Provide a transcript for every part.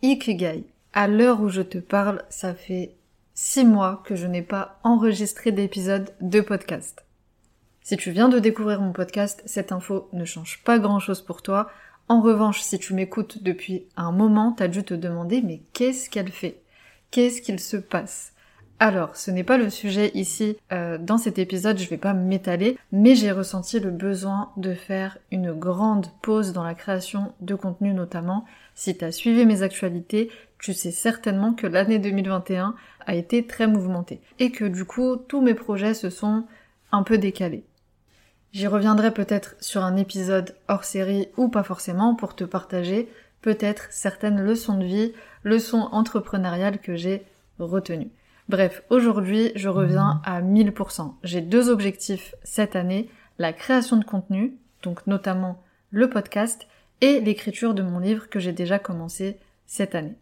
Ikigai. À l'heure où je te parle, ça fait six mois que je n'ai pas enregistré d'épisode de podcast. Si tu viens de découvrir mon podcast, cette info ne change pas grand chose pour toi. En revanche, si tu m'écoutes depuis un moment, t'as dû te demander mais qu'est-ce qu'elle fait? Qu'est-ce qu'il se passe? Alors, ce n'est pas le sujet ici euh, dans cet épisode, je vais pas m'étaler, mais j'ai ressenti le besoin de faire une grande pause dans la création de contenu notamment. Si tu as suivi mes actualités, tu sais certainement que l'année 2021 a été très mouvementée et que du coup tous mes projets se sont un peu décalés. J'y reviendrai peut-être sur un épisode hors série ou pas forcément pour te partager peut-être certaines leçons de vie, leçons entrepreneuriales que j'ai retenues. Bref, aujourd'hui, je reviens à 1000%. J'ai deux objectifs cette année, la création de contenu, donc notamment le podcast, et l'écriture de mon livre que j'ai déjà commencé cette année.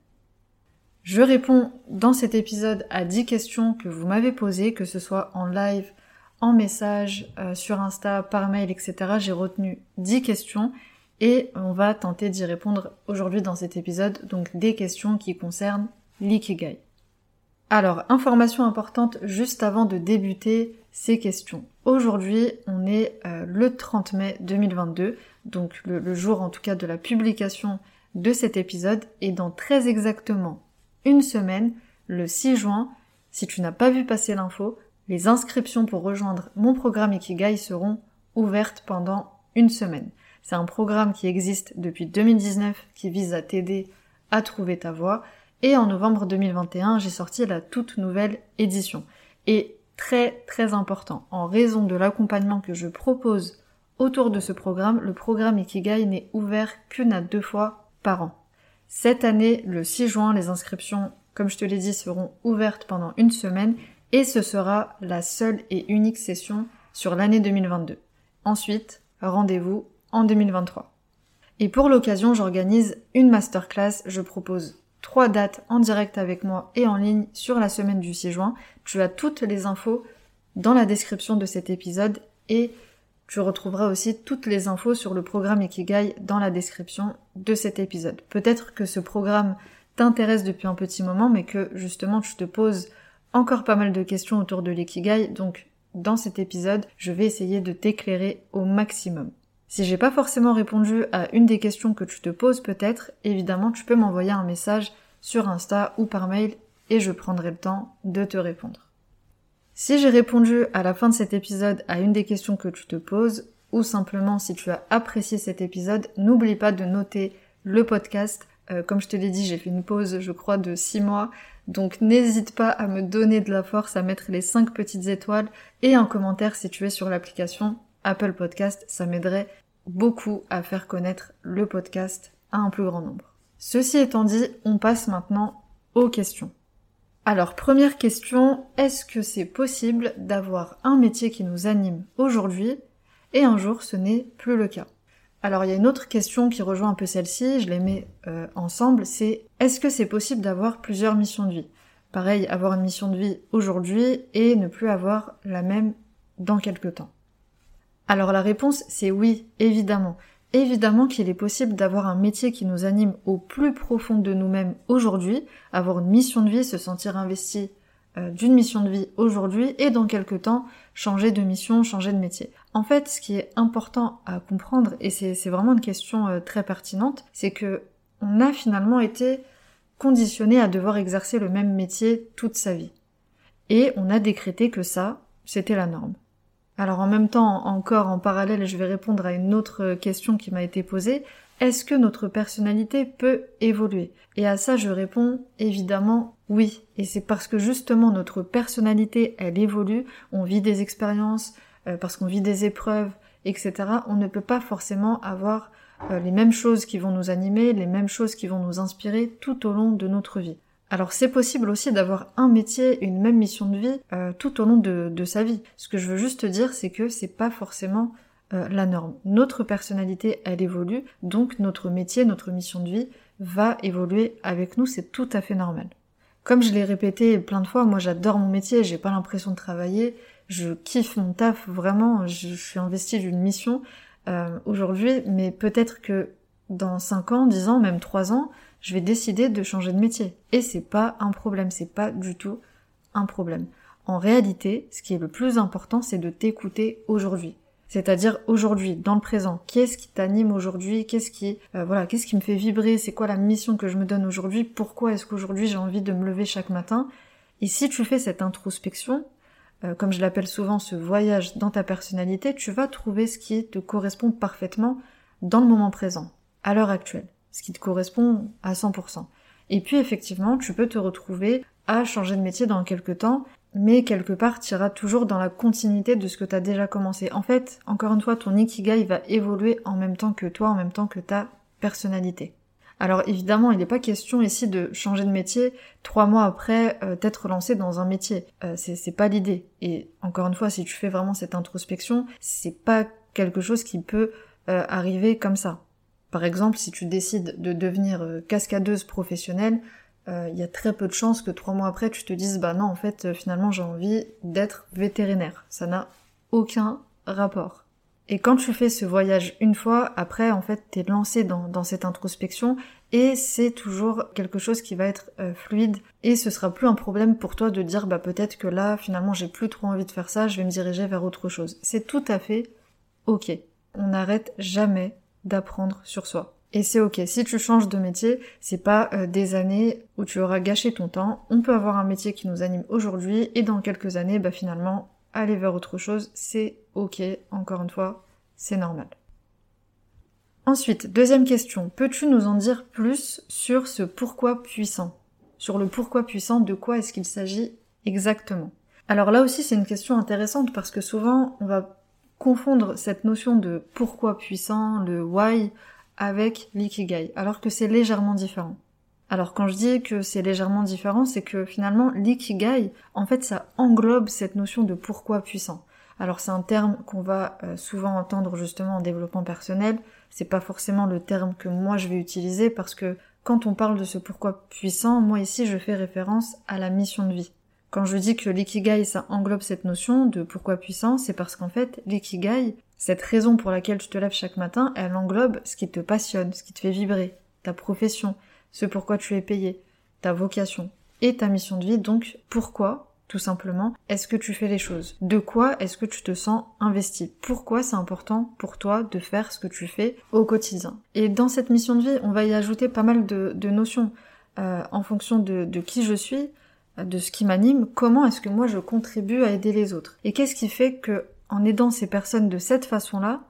Je réponds dans cet épisode à 10 questions que vous m'avez posées, que ce soit en live, en message, euh, sur Insta, par mail, etc. J'ai retenu 10 questions et on va tenter d'y répondre aujourd'hui dans cet épisode, donc des questions qui concernent l'ikigai. Alors, information importante juste avant de débuter ces questions. Aujourd'hui, on est euh, le 30 mai 2022, donc le, jour en tout cas de la publication de cet épisode, et dans très exactement une semaine, le 6 juin, si tu n'as pas vu passer l'info, les inscriptions pour rejoindre mon programme Ikigai seront ouvertes pendant une semaine. C'est un programme qui existe depuis 2019 qui vise à t'aider à trouver ta voie et en novembre 2021, j'ai sorti la toute nouvelle édition. Et très très important, en raison de l'accompagnement que je propose autour de ce programme, le programme Ikigai n'est ouvert qu'une à deux fois par an. Cette année, le 6 juin, les inscriptions, comme je te l'ai dit, seront ouvertes pendant une semaine et ce sera la seule et unique session sur l'année 2022. Ensuite, rendez-vous en 2023. Et pour l'occasion, j'organise une masterclass, je propose trois dates en direct avec moi et en ligne sur la semaine du 6 juin. Tu as toutes les infos dans la description de cet épisode et tu retrouveras aussi toutes les infos sur le programme Ikigai dans la description de cet épisode. Peut-être que ce programme t'intéresse depuis un petit moment, mais que justement tu te poses encore pas mal de questions autour de l'ikigai, donc dans cet épisode, je vais essayer de t'éclairer au maximum. Si j'ai pas forcément répondu à une des questions que tu te poses peut-être, évidemment tu peux m'envoyer un message sur Insta ou par mail et je prendrai le temps de te répondre. Si j'ai répondu à la fin de cet épisode à une des questions que tu te poses, ou simplement si tu as apprécié cet épisode, n'oublie pas de noter le podcast. Euh, comme je te l'ai dit, j'ai fait une pause, je crois, de 6 mois. Donc n'hésite pas à me donner de la force, à mettre les 5 petites étoiles et un commentaire si tu es sur l'application Apple Podcast, ça m'aiderait beaucoup à faire connaître le podcast à un plus grand nombre. Ceci étant dit, on passe maintenant aux questions. Alors, première question, est-ce que c'est possible d'avoir un métier qui nous anime aujourd'hui et un jour ce n'est plus le cas? Alors, il y a une autre question qui rejoint un peu celle-ci, je les mets euh, ensemble, c'est est-ce que c'est possible d'avoir plusieurs missions de vie? Pareil, avoir une mission de vie aujourd'hui et ne plus avoir la même dans quelques temps. Alors la réponse c'est oui, évidemment. Évidemment qu'il est possible d'avoir un métier qui nous anime au plus profond de nous-mêmes aujourd'hui, avoir une mission de vie, se sentir investi euh, d'une mission de vie aujourd'hui et dans quelques temps changer de mission, changer de métier. En fait, ce qui est important à comprendre, et c'est vraiment une question euh, très pertinente, c'est que on a finalement été conditionné à devoir exercer le même métier toute sa vie. Et on a décrété que ça, c'était la norme. Alors en même temps, encore en parallèle, je vais répondre à une autre question qui m'a été posée. Est-ce que notre personnalité peut évoluer? Et à ça, je réponds évidemment oui. Et c'est parce que justement notre personnalité, elle évolue, on vit des expériences, euh, parce qu'on vit des épreuves, etc. On ne peut pas forcément avoir euh, les mêmes choses qui vont nous animer, les mêmes choses qui vont nous inspirer tout au long de notre vie. Alors c'est possible aussi d'avoir un métier, une même mission de vie euh, tout au long de, sa vie. Ce que je veux juste te dire, c'est que c'est pas forcément euh, la norme. Notre personnalité, elle évolue, donc notre métier, notre mission de vie va évoluer avec nous, c'est tout à fait normal. Comme je l'ai répété plein de fois, moi j'adore mon métier, j'ai pas l'impression de travailler, je kiffe mon taf vraiment, je, suis investie d'une mission euh, aujourd'hui, mais peut-être que dans 5 ans, 10 ans, même 3 ans, je vais décider de changer de métier. Et c'est pas un problème, c'est pas du tout un problème. En réalité, ce qui est le plus important, c'est de t'écouter aujourd'hui. C'est-à-dire aujourd'hui, dans le présent. Qu'est-ce qui t'anime aujourd'hui? Qu'est-ce qui, euh, voilà, qu'est-ce qui me fait vibrer? C'est quoi la mission que je me donne aujourd'hui? Pourquoi est-ce qu'aujourd'hui j'ai envie de me lever chaque matin? Et si tu fais cette introspection, euh, comme je l'appelle souvent ce voyage dans ta personnalité, tu vas trouver ce qui te correspond parfaitement dans le moment présent, à l'heure actuelle, ce qui te correspond à 100%. Et puis effectivement, tu peux te retrouver à changer de métier dans quelques temps mais quelque part, tu iras toujours dans la continuité de ce que tu as déjà commencé. En fait, encore une fois, ton ikigai va évoluer en même temps que toi, en même temps que ta personnalité. Alors évidemment, il n'est pas question ici de changer de métier trois mois après euh, t'être lancé dans un métier. Euh, c'est pas l'idée. Et encore une fois, si tu fais vraiment cette introspection, c'est pas quelque chose qui peut euh, arriver comme ça. Par exemple, si tu décides de devenir cascadeuse professionnelle, euh, il y a très peu de chances que trois mois après tu te dises bah non en fait euh, finalement j'ai envie d'être vétérinaire. Ça n'a aucun rapport. Et quand tu fais ce voyage une fois, après en fait t'es lancé dans, dans, cette introspection et c'est toujours quelque chose qui va être euh, fluide et ce sera plus un problème pour toi de dire bah peut-être que là finalement j'ai plus trop envie de faire ça, je vais me diriger vers autre chose. C'est tout à fait ok. On n'arrête jamais d'apprendre sur soi. Et c'est ok. Si tu changes de métier, c'est pas euh, des années où tu auras gâché ton temps. On peut avoir un métier qui nous anime aujourd'hui et dans quelques années, bah finalement, aller vers autre chose, c'est ok. Encore une fois, c'est normal. Ensuite, deuxième question. Peux-tu nous en dire plus sur ce pourquoi puissant? Sur le pourquoi puissant, de quoi est-ce qu'il s'agit exactement? Alors là aussi, c'est une question intéressante parce que souvent, on va confondre cette notion de pourquoi puissant, le why, avec l'ikigai, alors que c'est légèrement différent. Alors quand je dis que c'est légèrement différent, c'est que finalement l'ikigai, en fait, ça englobe cette notion de pourquoi puissant. Alors c'est un terme qu'on va euh, souvent entendre justement en développement personnel. C'est pas forcément le terme que moi je vais utiliser parce que quand on parle de ce pourquoi puissant, moi ici je fais référence à la mission de vie. Quand je dis que l'ikigai ça englobe cette notion de pourquoi puissant, c'est parce qu'en fait l'ikigai cette raison pour laquelle tu te lèves chaque matin, elle englobe ce qui te passionne, ce qui te fait vibrer, ta profession, ce pourquoi tu es payé, ta vocation et ta mission de vie. Donc pourquoi, tout simplement, est-ce que tu fais les choses? De quoi est-ce que tu te sens investi? Pourquoi c'est important pour toi de faire ce que tu fais au quotidien? Et dans cette mission de vie, on va y ajouter pas mal de, notions euh, en fonction de, de qui je suis, de ce qui m'anime, comment est-ce que moi je contribue à aider les autres? Et qu'est-ce qui fait que en aidant ces personnes de cette façon-là,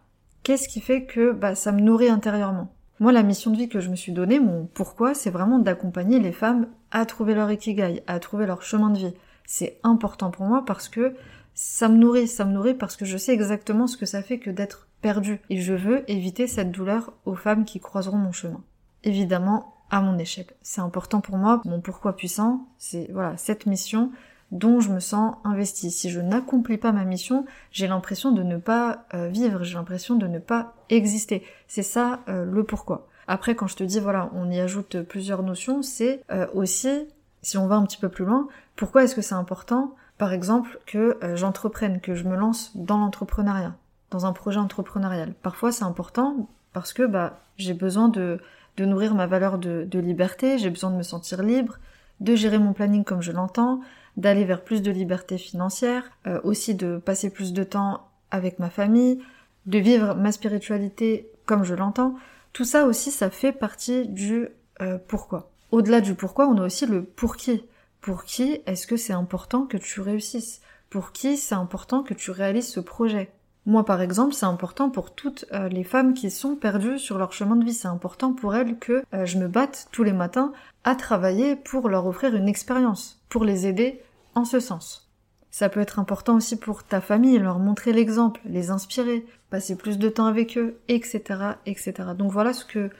qu'est-ce qui fait que bah, ça me nourrit intérieurement? Moi, la mission de vie que je me suis donnée, mon pourquoi, c'est vraiment d'accompagner les femmes à trouver leur ikigai, à trouver leur chemin de vie. C'est important pour moi parce que ça me nourrit, ça me nourrit parce que je sais exactement ce que ça fait que d'être perdu. Et je veux éviter cette douleur aux femmes qui croiseront mon chemin. Évidemment, à mon échelle. C'est important pour moi, mon pourquoi puissant, c'est voilà, cette mission, dont je me sens investie. Si je n'accomplis pas ma mission, j'ai l'impression de ne pas euh, vivre, j'ai l'impression de ne pas exister. C'est ça euh, le pourquoi. Après, quand je te dis, voilà, on y ajoute plusieurs notions, c'est euh, aussi, si on va un petit peu plus loin, pourquoi est-ce que c'est important, par exemple, que j'entreprenne, que je me lance dans l'entrepreneuriat, dans un projet entrepreneurial? Parfois, c'est important parce que bah, j'ai besoin de, de nourrir ma valeur de, de liberté, j'ai besoin de me sentir libre, de gérer mon planning comme je l'entends, d'aller vers plus de liberté financière, euh, aussi de passer plus de temps avec ma famille, de vivre ma spiritualité comme je l'entends. Tout ça aussi, ça fait partie du euh, pourquoi. Au-delà du pourquoi, on a aussi le pour qui. Pour qui est-ce que c'est important que tu réussisses? Pour qui c'est important que tu réalises ce projet? Moi, par exemple, c'est important pour toutes euh, les femmes qui sont perdues sur leur chemin de vie. C'est important pour elles que je me batte tous les matins à travailler pour leur offrir une expérience, pour les aider en ce sens. Ça peut être important aussi pour ta famille, leur montrer l'exemple, les inspirer, passer plus de temps avec eux, etc., etc. Donc voilà ce que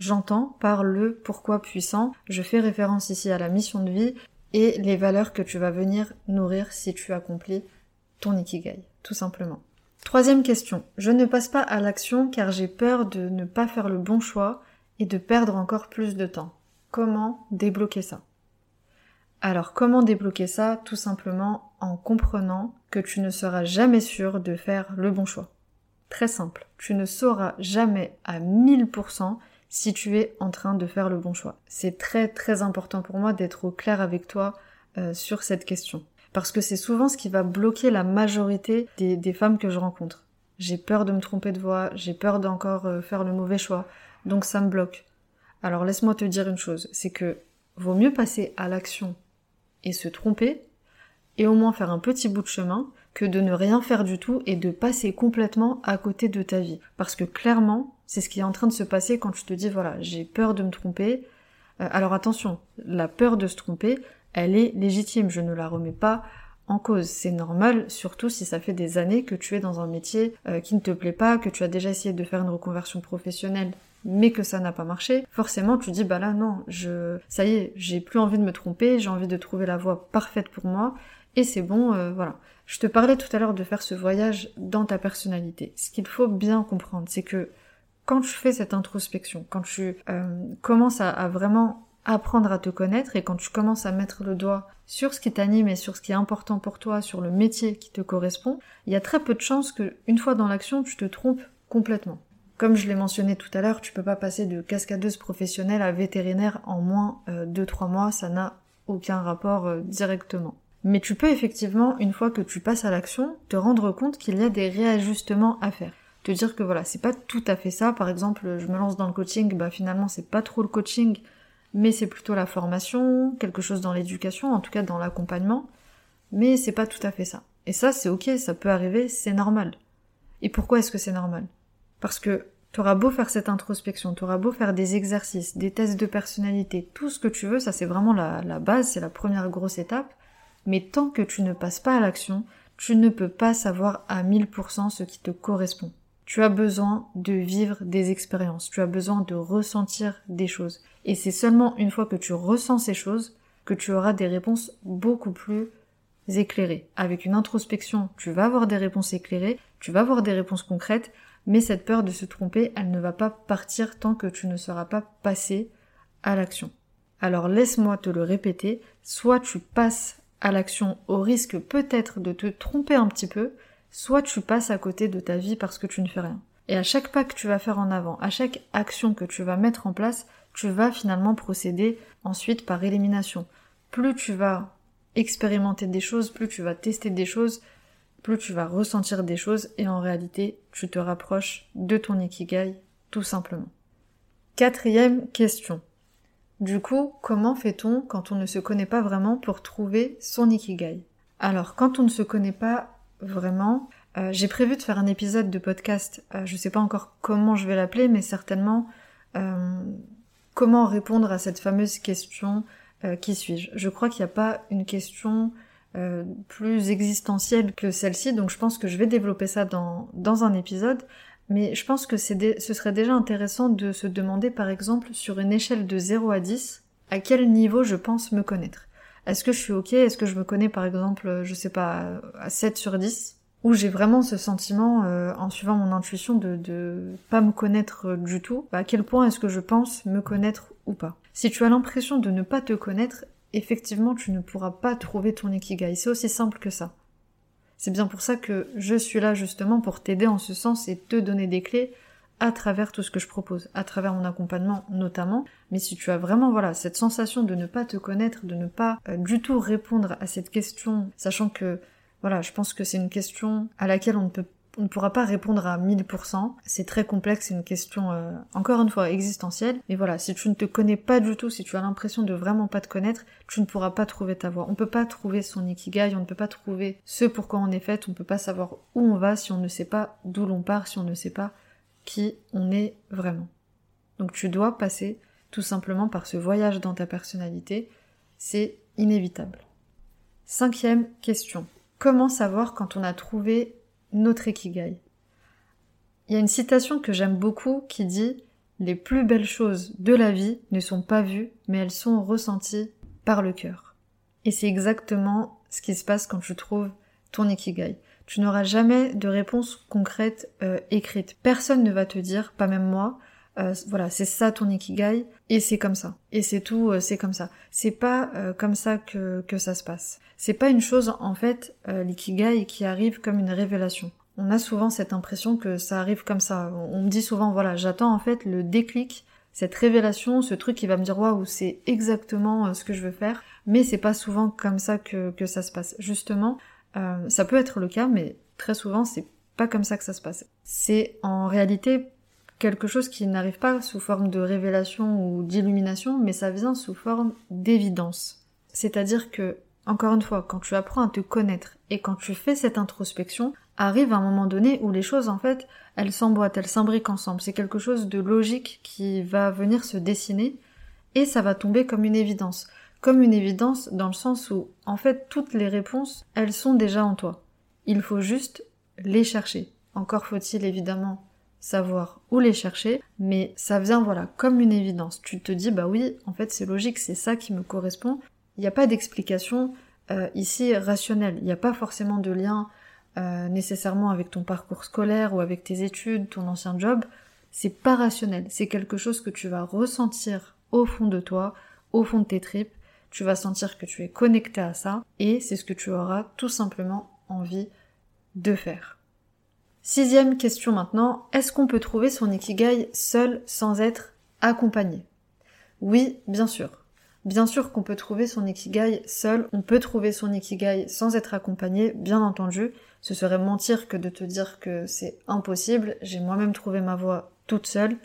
j'entends par le pourquoi puissant. Je fais référence ici à la mission de vie et les valeurs que tu vas venir nourrir si tu accomplis ton ikigai, tout simplement. Troisième question. Je ne passe pas à l'action car j'ai peur de ne pas faire le bon choix et de perdre encore plus de temps. Comment débloquer ça? Alors comment débloquer ça? Tout simplement en comprenant que tu ne seras jamais sûr de faire le bon choix. Très simple, tu ne sauras jamais à 1000% si tu es en train de faire le bon choix. C'est très très important pour moi d'être au clair avec toi euh, sur cette question. Parce que c'est souvent ce qui va bloquer la majorité des, femmes que je rencontre. J'ai peur de me tromper de voix, j'ai peur d'encore euh, faire le mauvais choix, donc ça me bloque. Alors laisse-moi te dire une chose, c'est que vaut mieux passer à l'action et se tromper, et au moins faire un petit bout de chemin, que de ne rien faire du tout et de passer complètement à côté de ta vie. Parce que clairement, c'est ce qui est en train de se passer quand tu te dis, voilà, j'ai peur de me tromper. Euh, alors attention, la peur de se tromper, elle est légitime, je ne la remets pas en cause. C'est normal, surtout si ça fait des années que tu es dans un métier euh, qui ne te plaît pas, que tu as déjà essayé de faire une reconversion professionnelle mais que ça n'a pas marché, forcément tu dis bah là non, je ça y est, j'ai plus envie de me tromper, j'ai envie de trouver la voie parfaite pour moi et c'est bon, euh, voilà. Je te parlais tout à l'heure de faire ce voyage dans ta personnalité. Ce qu'il faut bien comprendre, c'est que quand tu fais cette introspection, quand tu euh, commences à, vraiment apprendre à te connaître et quand tu commences à mettre le doigt sur ce qui t'anime et sur ce qui est important pour toi, sur le métier qui te correspond, il y a très peu de chances que, une fois dans l'action, tu te trompes complètement. Comme je l'ai mentionné tout à l'heure, tu peux pas passer de cascadeuse professionnelle à vétérinaire en moins euh, de 3 mois, ça n'a aucun rapport euh, directement. Mais tu peux effectivement, une fois que tu passes à l'action, te rendre compte qu'il y a des réajustements à faire. Te dire que voilà, c'est pas tout à fait ça. Par exemple, je me lance dans le coaching, bah finalement c'est pas trop le coaching, mais c'est plutôt la formation, quelque chose dans l'éducation, en tout cas dans l'accompagnement. Mais c'est pas tout à fait ça. Et ça, c'est ok, ça peut arriver, c'est normal. Et pourquoi est-ce que c'est normal? Parce que T'auras beau faire cette introspection, t'auras beau faire des exercices, des tests de personnalité, tout ce que tu veux, ça c'est vraiment la, la base, c'est la première grosse étape. Mais tant que tu ne passes pas à l'action, tu ne peux pas savoir à 1000% ce qui te correspond. Tu as besoin de vivre des expériences, tu as besoin de ressentir des choses. Et c'est seulement une fois que tu ressens ces choses que tu auras des réponses beaucoup plus éclairées. Avec une introspection, tu vas avoir des réponses éclairées, tu vas avoir des réponses concrètes, mais cette peur de se tromper, elle ne va pas partir tant que tu ne seras pas passé à l'action. Alors laisse-moi te le répéter, soit tu passes à l'action au risque peut-être de te tromper un petit peu, soit tu passes à côté de ta vie parce que tu ne fais rien. Et à chaque pas que tu vas faire en avant, à chaque action que tu vas mettre en place, tu vas finalement procéder ensuite par élimination. Plus tu vas expérimenter des choses, plus tu vas tester des choses, plus tu vas ressentir des choses et en réalité, tu te rapproches de ton ikigai tout simplement. Quatrième question. Du coup, comment fait-on quand on ne se connaît pas vraiment pour trouver son ikigai? Alors, quand on ne se connaît pas vraiment, euh, j'ai prévu de faire un épisode de podcast. Je euh, je sais pas encore comment je vais l'appeler, mais certainement euh, comment répondre à cette fameuse question qui suis-je? Je crois qu'il n'y a pas une question euh, plus existentielle que celle-ci, donc je pense que je vais développer ça dans, dans un épisode, mais je pense que c'est ce serait déjà intéressant de se demander par exemple sur une échelle de 0 à 10, à quel niveau je pense me connaître. Est-ce que je suis ok Est-ce que je me connais par exemple, je sais pas, à 7 sur 10 Ou j'ai vraiment ce sentiment, euh, en suivant mon intuition, de, de pas me connaître du tout À quel point est-ce que je pense me connaître ou pas Si tu as l'impression de ne pas te connaître, effectivement, tu ne pourras pas trouver ton ikigai. C'est aussi simple que ça. C'est bien pour ça que je suis là justement pour t'aider en ce sens et te donner des clés à travers tout ce que je propose, à travers mon accompagnement notamment. Mais si tu as vraiment voilà cette sensation de ne pas te connaître, de ne pas euh, du tout répondre à cette question, sachant que voilà, je pense que c'est une question à laquelle on ne peut on ne pourra pas répondre à 1000%. C'est très complexe, c'est une question, euh, encore une fois, existentielle. Mais voilà, si tu ne te connais pas du tout, si tu as l'impression de vraiment pas te connaître, tu ne pourras pas trouver ta voie. On ne peut pas trouver son ikigai, on ne peut pas trouver ce pourquoi on est fait, on ne peut pas savoir où on va si on ne sait pas d'où l'on part, si on ne sait pas qui on est vraiment. Donc tu dois passer tout simplement par ce voyage dans ta personnalité. C'est inévitable. Cinquième question. comment savoir quand on a trouvé notre ikigai? Il y a une citation que j'aime beaucoup qui dit Les plus belles choses de la vie ne sont pas vues, mais elles sont ressenties par le cœur. Et c'est exactement ce qui se passe quand tu trouves ton ikigai. Tu n'auras jamais de réponse concrète euh, écrite. Personne ne va te dire, pas même moi, euh, voilà, c'est ça ton ikigai, et c'est comme ça. Et c'est tout, euh, c'est comme ça. C'est pas comme ça que, que ça se passe. C'est pas une chose, en fait, l'ikigai qui arrive comme une révélation. On a souvent cette impression que ça arrive comme ça. On me dit souvent, voilà, j'attends en fait le déclic, cette révélation, ce truc qui va me dire, waouh, c'est exactement ce que je veux faire. Mais c'est pas souvent comme ça que, que ça se passe. Justement, euh, ça peut être le cas, mais très souvent, c'est pas comme ça que ça se passe. C'est en réalité quelque chose qui n'arrive pas sous forme de révélation ou d'illumination, mais ça vient sous forme d'évidence. C'est-à-dire que, encore une fois, quand tu apprends à te connaître et quand tu fais cette introspection, arrive un moment donné où les choses, en fait, elles s'emboîtent, elles s'imbriquent ensemble. C'est quelque chose de logique qui va venir se dessiner et ça va tomber comme une évidence comme une évidence dans le sens où, en fait, toutes les réponses, elles sont déjà en toi. Il faut juste les chercher. Encore faut-il évidemment savoir où les chercher, mais ça vient, voilà, comme une évidence. Tu te dis, bah oui, en fait, c'est logique, c'est ça qui me correspond. Il n'y a pas d'explication euh, ici rationnelle. Il n'y a pas forcément de lien euh, nécessairement avec ton parcours scolaire ou avec tes études, ton ancien job. C'est pas rationnel. C'est quelque chose que tu vas ressentir au fond de toi, au fond de tes tripes, tu vas sentir que tu es connecté à ça et c'est ce que tu auras tout simplement envie de faire. Sixième question maintenant, est-ce qu'on peut trouver son ikigai seul sans être accompagné? Oui, bien sûr. Bien sûr qu'on peut trouver son ikigai seul, on peut trouver son ikigai sans être accompagné, bien entendu. Ce serait mentir que de te dire que c'est impossible. J'ai moi-même trouvé ma voie toute seule.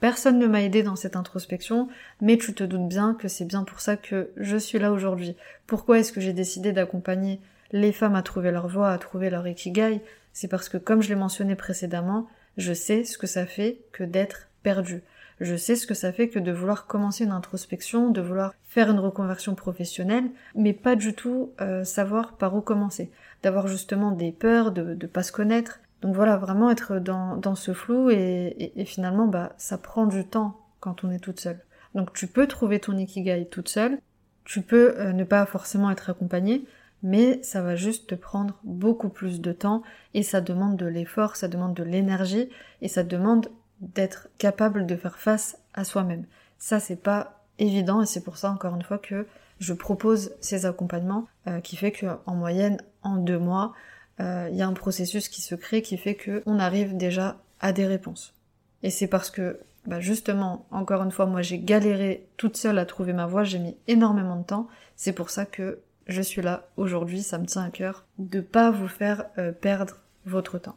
Personne ne m'a aidé dans cette introspection, mais tu te doutes bien que c'est bien pour ça que je suis là aujourd'hui. Pourquoi est-ce que j'ai décidé d'accompagner les femmes à trouver leur voie, à trouver leur ikigai? C'est parce que, comme je l'ai mentionné précédemment, je sais ce que ça fait que d'être perdu. Je sais ce que ça fait que de vouloir commencer une introspection, de vouloir faire une reconversion professionnelle, mais pas du tout euh, savoir par où commencer. D'avoir justement des peurs, de ne pas se connaître, donc voilà, vraiment être dans, ce flou et, finalement, bah, ça prend du temps quand on est toute seule. Donc tu peux trouver ton ikigai toute seule, tu peux euh, ne pas forcément être accompagnée, mais ça va juste te prendre beaucoup plus de temps et ça demande de l'effort, ça demande de l'énergie et ça demande d'être capable de faire face à soi-même. Ça c'est pas évident et c'est pour ça encore une fois que je propose ces accompagnements euh, qui fait que en moyenne en deux mois il euh, y a un processus qui se crée qui fait qu'on arrive déjà à des réponses. Et c'est parce que, bah justement, encore une fois, moi j'ai galéré toute seule à trouver ma voie, j'ai mis énormément de temps, c'est pour ça que je suis là aujourd'hui, ça me tient à cœur de pas vous faire euh, perdre votre temps.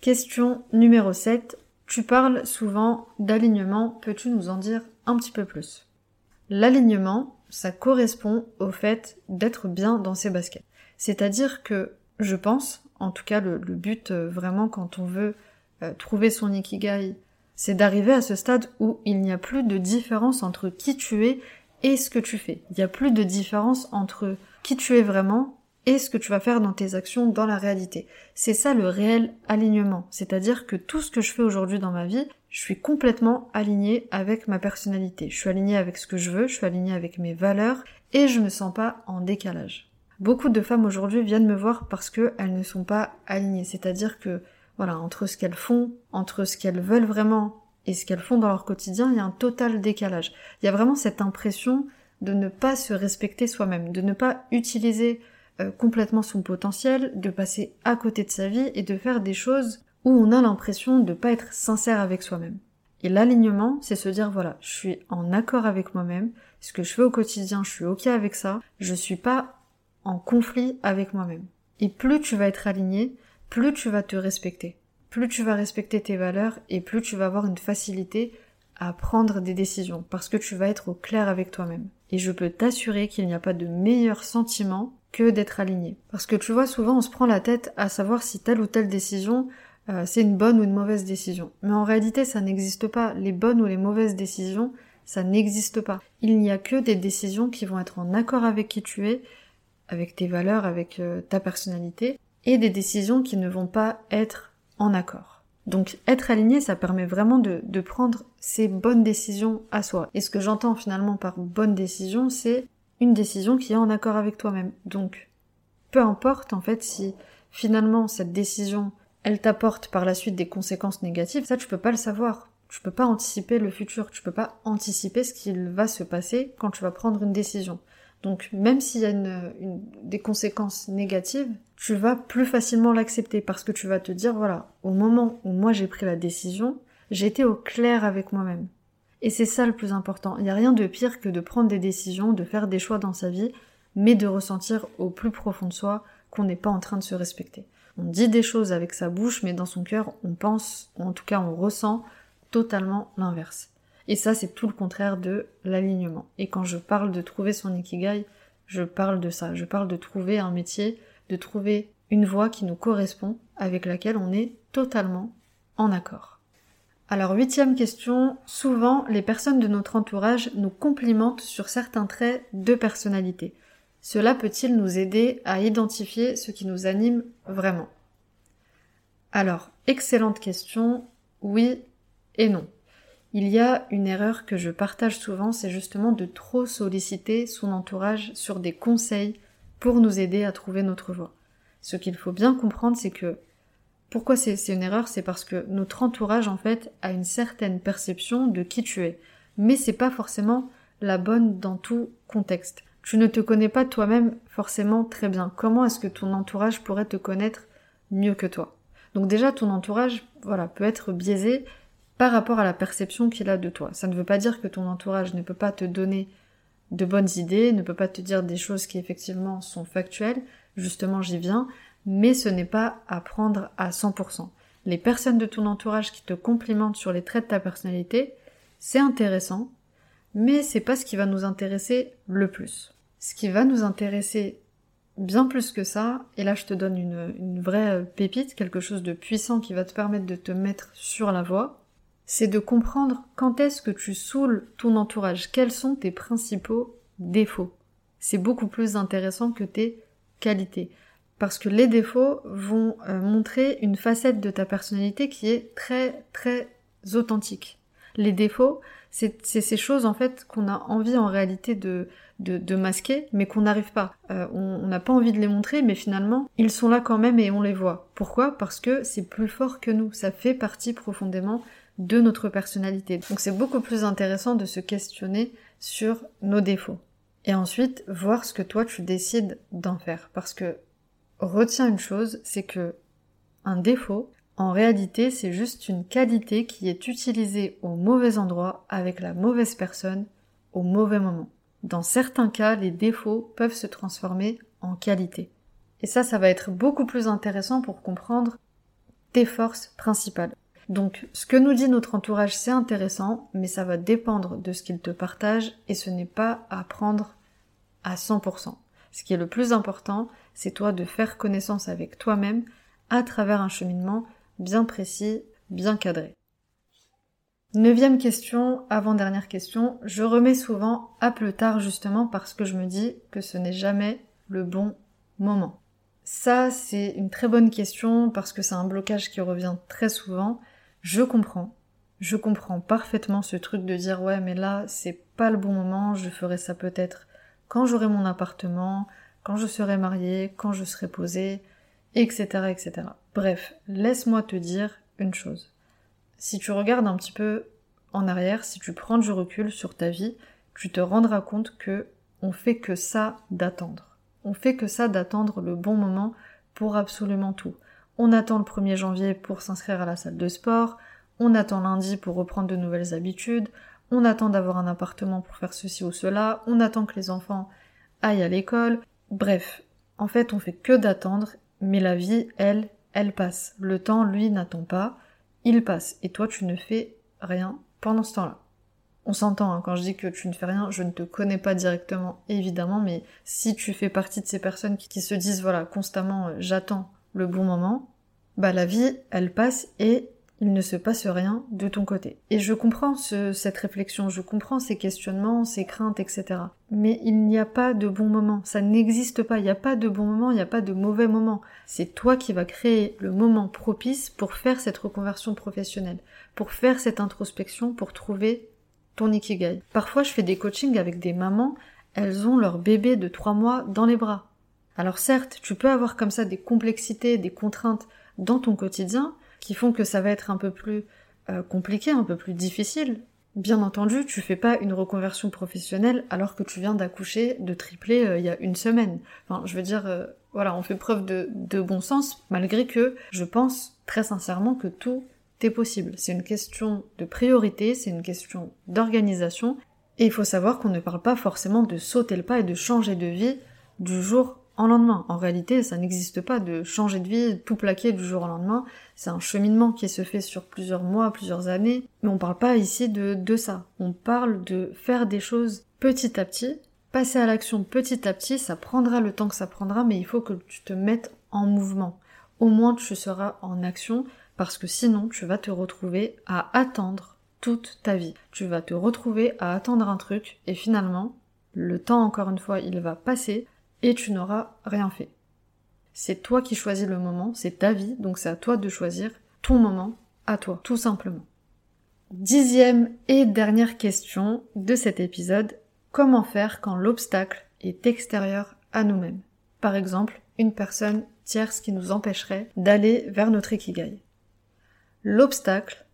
Question numéro 7. Tu parles souvent d'alignement, peux-tu nous en dire un petit peu plus? L'alignement, ça correspond au fait d'être bien dans ses baskets. C'est-à-dire que je pense, en tout cas le, but euh, vraiment quand on veut euh, trouver son ikigai, c'est d'arriver à ce stade où il n'y a plus de différence entre qui tu es et ce que tu fais. Il n'y a plus de différence entre qui tu es vraiment et ce que tu vas faire dans tes actions dans la réalité. C'est ça le réel alignement. C'est-à-dire que tout ce que je fais aujourd'hui dans ma vie, je suis complètement aligné avec ma personnalité. Je suis aligné avec ce que je veux, je suis aligné avec mes valeurs et je ne me sens pas en décalage. Beaucoup de femmes aujourd'hui viennent me voir parce qu'elles ne sont pas alignées. C'est-à-dire que, voilà, entre ce qu'elles font, entre ce qu'elles veulent vraiment et ce qu'elles font dans leur quotidien, il y a un total décalage. Il y a vraiment cette impression de ne pas se respecter soi-même, de ne pas utiliser euh, complètement son potentiel, de passer à côté de sa vie et de faire des choses où on a l'impression de ne pas être sincère avec soi-même. Et l'alignement, c'est se dire voilà, je suis en accord avec moi-même, ce que je fais au quotidien, je suis ok avec ça, je suis pas en conflit avec moi-même. Et plus tu vas être aligné, plus tu vas te respecter. Plus tu vas respecter tes valeurs et plus tu vas avoir une facilité à prendre des décisions parce que tu vas être au clair avec toi-même. Et je peux t'assurer qu'il n'y a pas de meilleur sentiment que d'être aligné. Parce que tu vois, souvent on se prend la tête à savoir si telle ou telle décision euh, c'est une bonne ou une mauvaise décision. Mais en réalité, ça n'existe pas. Les bonnes ou les mauvaises décisions, ça n'existe pas. Il n'y a que des décisions qui vont être en accord avec qui tu es avec tes valeurs, avec euh, ta personnalité, et des décisions qui ne vont pas être en accord. Donc être aligné, ça permet vraiment de, prendre ces bonnes décisions à soi. Et ce que j'entends finalement par bonne décision, c'est une décision qui est en accord avec toi-même. Donc peu importe en fait si finalement cette décision elle t'apporte par la suite des conséquences négatives, ça tu peux pas le savoir. Tu peux pas anticiper le futur, tu peux pas anticiper ce qu'il va se passer quand tu vas prendre une décision. Donc même s'il y a des conséquences négatives, tu vas plus facilement l'accepter parce que tu vas te dire voilà, au moment où moi j'ai pris la décision, j'étais au clair avec moi-même. Et c'est ça le plus important. Il n'y a rien de pire que de prendre des décisions, de faire des choix dans sa vie, mais de ressentir au plus profond de soi qu'on n'est pas en train de se respecter. On dit des choses avec sa bouche, mais dans son cœur, on pense, ou en tout cas on ressent totalement l'inverse. Et ça, c'est tout le contraire de l'alignement. Et quand je parle de trouver son ikigai, je parle de ça. Je parle de trouver un métier, de trouver une voie qui nous correspond, avec laquelle on est totalement en accord. Alors, huitième question, souvent les personnes de notre entourage nous complimentent sur certains traits de personnalité. Cela peut-il nous aider à identifier ce qui nous anime vraiment? Alors, excellente question, oui et non. Il y a une erreur que je partage souvent, c'est justement de trop solliciter son entourage sur des conseils pour nous aider à trouver notre voie. Ce qu'il faut bien comprendre, c'est que pourquoi c'est une erreur, c'est parce que notre entourage en fait a une certaine perception de qui tu es, mais c'est pas forcément la bonne dans tout contexte tu ne te connais pas toi-même forcément très bien. Comment est-ce que ton entourage pourrait te connaître mieux que toi? Donc déjà, ton entourage, voilà, peut être biaisé par rapport à la perception qu'il a de toi. Ça ne veut pas dire que ton entourage ne peut pas te donner de bonnes idées, ne peut pas te dire des choses qui effectivement sont factuelles, justement j'y viens, mais ce n'est pas à prendre à 100%. Les personnes de ton entourage qui te complimentent sur les traits de ta personnalité, c'est intéressant, mais c'est pas ce qui va nous intéresser le plus. Ce qui va nous intéresser bien plus que ça, et là je te donne une, vraie pépite, quelque chose de puissant qui va te permettre de te mettre sur la voie, c'est de comprendre quand est-ce que tu saoules ton entourage, quels sont tes principaux défauts? C'est beaucoup plus intéressant que tes qualités. Parce que les défauts vont euh, montrer une facette de ta personnalité qui est très très authentique. Les défauts, c'est ces choses en fait qu'on a envie en réalité de, de, masquer, mais qu'on n'arrive pas. Euh, on n'a pas envie de les montrer, mais finalement, ils sont là quand même et on les voit. Pourquoi? Parce que c'est plus fort que nous, ça fait partie profondément de notre personnalité. Donc c'est beaucoup plus intéressant de se questionner sur nos défauts. Et ensuite, voir ce que toi tu décides d'en faire. Parce que retiens une chose, c'est que un défaut, en réalité, c'est juste une qualité qui est utilisée au mauvais endroit avec la mauvaise personne au mauvais moment. Dans certains cas, les défauts peuvent se transformer en qualité. Et ça, ça va être beaucoup plus intéressant pour comprendre tes forces principales. Donc, ce que nous dit notre entourage, c'est intéressant, mais ça va dépendre de ce qu'il te partage et ce n'est pas à prendre à 100%. Ce qui est le plus important, c'est toi de faire connaissance avec toi-même à travers un cheminement bien précis, bien cadré. Neuvième question, avant-dernière question, je remets souvent à plus tard justement parce que je me dis que ce n'est jamais le bon moment. Ça, c'est une très bonne question parce que c'est un blocage qui revient très souvent. Je comprends. Je comprends parfaitement ce truc de dire ouais mais là c'est pas le bon moment, je ferai ça peut-être quand j'aurai mon appartement, quand je serai mariée, quand je serai posée, etc. etc. Bref, laisse-moi te dire une chose si tu regardes un petit peu en arrière, si tu prends du recul sur ta vie, tu te rendras compte que on fait que ça d'attendre. On fait que ça d'attendre le bon moment pour absolument tout. On attend le 1er janvier pour s'inscrire à la salle de sport, on attend lundi pour reprendre de nouvelles habitudes, on attend d'avoir un appartement pour faire ceci ou cela, on attend que les enfants aillent à l'école. Bref, en fait, on fait que d'attendre, mais la vie, elle, elle passe. Le temps, lui, n'attend pas il passe et toi tu ne fais rien pendant ce temps-là. On s'entend, hein, quand je dis que tu ne fais rien, je ne te connais pas directement, évidemment, mais si tu fais partie de ces personnes qui, se disent, voilà, constamment, euh, j'attends le bon moment, bah la vie, elle passe et il ne se passe rien de ton côté. Et je comprends cette réflexion, je comprends ces questionnements, ces craintes, etc. Mais il n'y a pas de bon moment, ça n'existe pas, il n'y a pas de bon moment, il n'y a pas de mauvais moment. C'est toi qui vas créer le moment propice pour faire cette reconversion professionnelle, pour faire cette introspection, pour trouver ton ikigai. Parfois je fais des coachings avec des mamans, elles ont leur bébé de trois mois dans les bras. Alors certes, tu peux avoir comme ça des complexités, des contraintes dans ton quotidien, qui font que ça va être un peu plus euh, compliqué, un peu plus difficile. Bien entendu, tu fais pas une reconversion professionnelle alors que tu viens d'accoucher de tripler euh, il y a une semaine. Enfin, je veux dire, euh, voilà, on fait preuve de, de bon sens, malgré que je pense très sincèrement que tout est possible. C'est une question de priorité, c'est une question d'organisation, et il faut savoir qu'on ne parle pas forcément de sauter le pas et de changer de vie du jour en lendemain. En réalité, ça n'existe pas de changer de vie, tout plaquer du jour au lendemain. C'est un cheminement qui se fait sur plusieurs mois, plusieurs années. Mais on parle pas ici de, de ça. On parle de faire des choses petit à petit, passer à l'action petit à petit. Ça prendra le temps que ça prendra, mais il faut que tu te mettes en mouvement. Au moins, tu seras en action parce que sinon, tu vas te retrouver à attendre toute ta vie. Tu vas te retrouver à attendre un truc et finalement, le temps, encore une fois, il va passer tu n'auras rien fait. C'est toi qui choisis le moment, c'est ta vie, donc c'est à toi de choisir ton moment à toi, tout simplement. Dixième et dernière question de cet épisode, comment faire quand l'obstacle est extérieur à nous-mêmes? Par exemple, une personne tierce qui nous empêcherait d'aller vers notre ikigai. L'obstacle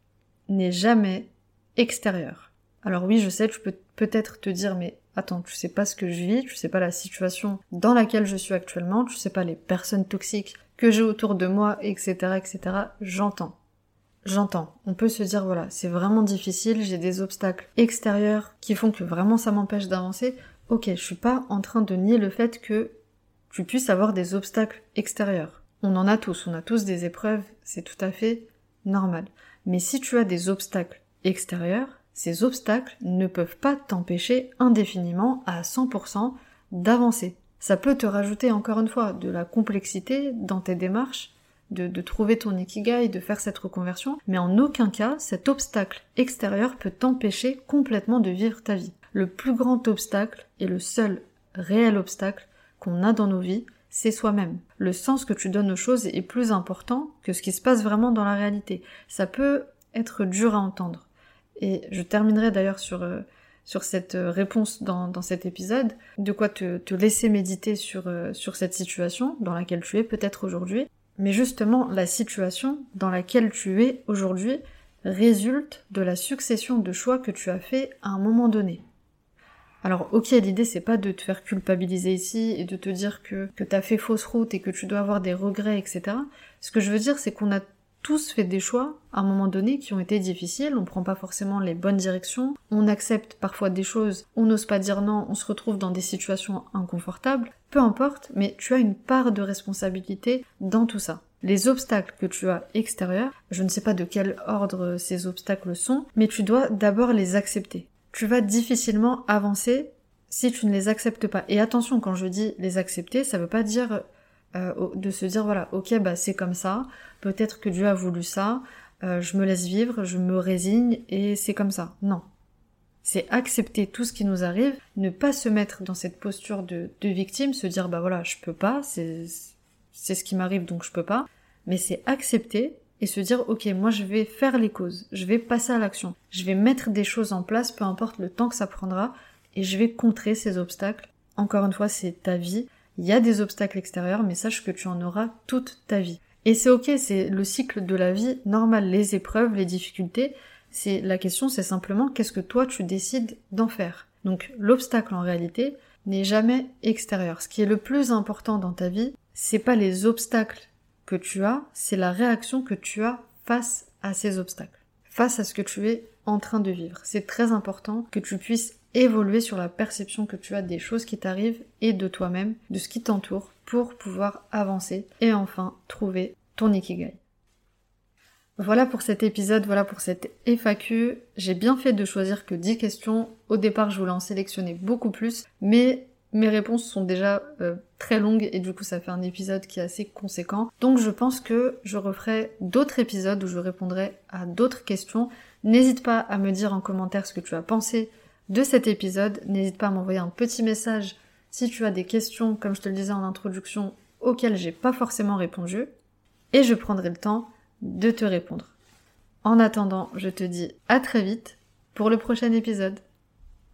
n'est jamais extérieur. Alors oui, je sais, tu peux peut-être te dire, mais attends, tu sais pas ce que je vis, tu sais pas la situation dans laquelle je suis actuellement, tu sais pas les personnes toxiques que j'ai autour de moi, etc., etc. J'entends. J'entends. On peut se dire, voilà, c'est vraiment difficile, j'ai des obstacles extérieurs qui font que vraiment ça m'empêche d'avancer. Ok, je suis pas en train de nier le fait que tu puisses avoir des obstacles extérieurs. On en a tous, on a tous des épreuves, c'est tout à fait normal. Mais si tu as des obstacles extérieurs, ces obstacles ne peuvent pas t'empêcher indéfiniment à 100% d'avancer. Ça peut te rajouter encore une fois de la complexité dans tes démarches, de, trouver ton ikigai, de faire cette reconversion, mais en aucun cas cet obstacle extérieur peut t'empêcher complètement de vivre ta vie. Le plus grand obstacle et le seul réel obstacle qu'on a dans nos vies, c'est soi-même. Le sens que tu donnes aux choses est plus important que ce qui se passe vraiment dans la réalité. Ça peut être dur à entendre. Et je terminerai d'ailleurs sur, euh, cette euh, réponse dans, dans, cet épisode, de quoi te, laisser méditer sur, euh, sur cette situation dans laquelle tu es peut-être aujourd'hui. Mais justement, la situation dans laquelle tu es aujourd'hui résulte de la succession de choix que tu as fait à un moment donné. Alors ok, l'idée c'est pas de te faire culpabiliser ici et de te dire que, que t'as fait fausse route et que tu dois avoir des regrets, etc. Ce que je veux dire c'est qu'on a tous fait des choix à un moment donné qui ont été difficiles, on prend pas forcément les bonnes directions, on accepte parfois des choses, on n'ose pas dire non, on se retrouve dans des situations inconfortables, peu importe, mais tu as une part de responsabilité dans tout ça. Les obstacles que tu as extérieurs, je ne sais pas de quel ordre ces obstacles sont, mais tu dois d'abord les accepter. Tu vas difficilement avancer si tu ne les acceptes pas. Et attention, quand je dis les accepter, ça veut pas dire euh, de se dire voilà, ok, bah c'est comme ça, peut-être que Dieu a voulu ça, euh, je me laisse vivre, je me résigne et c'est comme ça. Non. C'est accepter tout ce qui nous arrive, ne pas se mettre dans cette posture de, de victime, se dire bah voilà, je peux pas, c'est ce qui m'arrive donc je peux pas, mais c'est accepter et se dire ok moi je vais faire les causes, je vais passer à l'action, je vais mettre des choses en place, peu importe le temps que ça prendra, et je vais contrer ces obstacles. Encore une fois, c'est ta vie, il y a des obstacles extérieurs, mais sache que tu en auras toute ta vie. Et c'est ok, c'est le cycle de la vie normal, les épreuves, les difficultés. C'est la question, c'est simplement qu'est-ce que toi tu décides d'en faire. Donc l'obstacle en réalité n'est jamais extérieur. Ce qui est le plus important dans ta vie, c'est pas les obstacles que tu as, c'est la réaction que tu as face à ces obstacles, face à ce que tu es en train de vivre. C'est très important que tu puisses évoluer sur la perception que tu as des choses qui t'arrivent et de toi-même, de ce qui t'entoure, pour pouvoir avancer et enfin trouver ton ikigai. Voilà pour cet épisode, voilà pour cette FAQ. J'ai bien fait de choisir que 10 questions. Au départ, je voulais en sélectionner beaucoup plus, mais mes réponses sont déjà euh, très longues et du coup ça fait un épisode qui est assez conséquent. Donc je pense que je referai d'autres épisodes où je répondrai à d'autres questions. N'hésite pas à me dire en commentaire ce que tu as pensé de cet épisode. N'hésite pas à m'envoyer un petit message si tu as des questions, comme je te le disais en introduction, auxquelles j'ai pas forcément répondu. Et je prendrai le temps de te répondre. En attendant, je te dis à très vite pour le prochain épisode.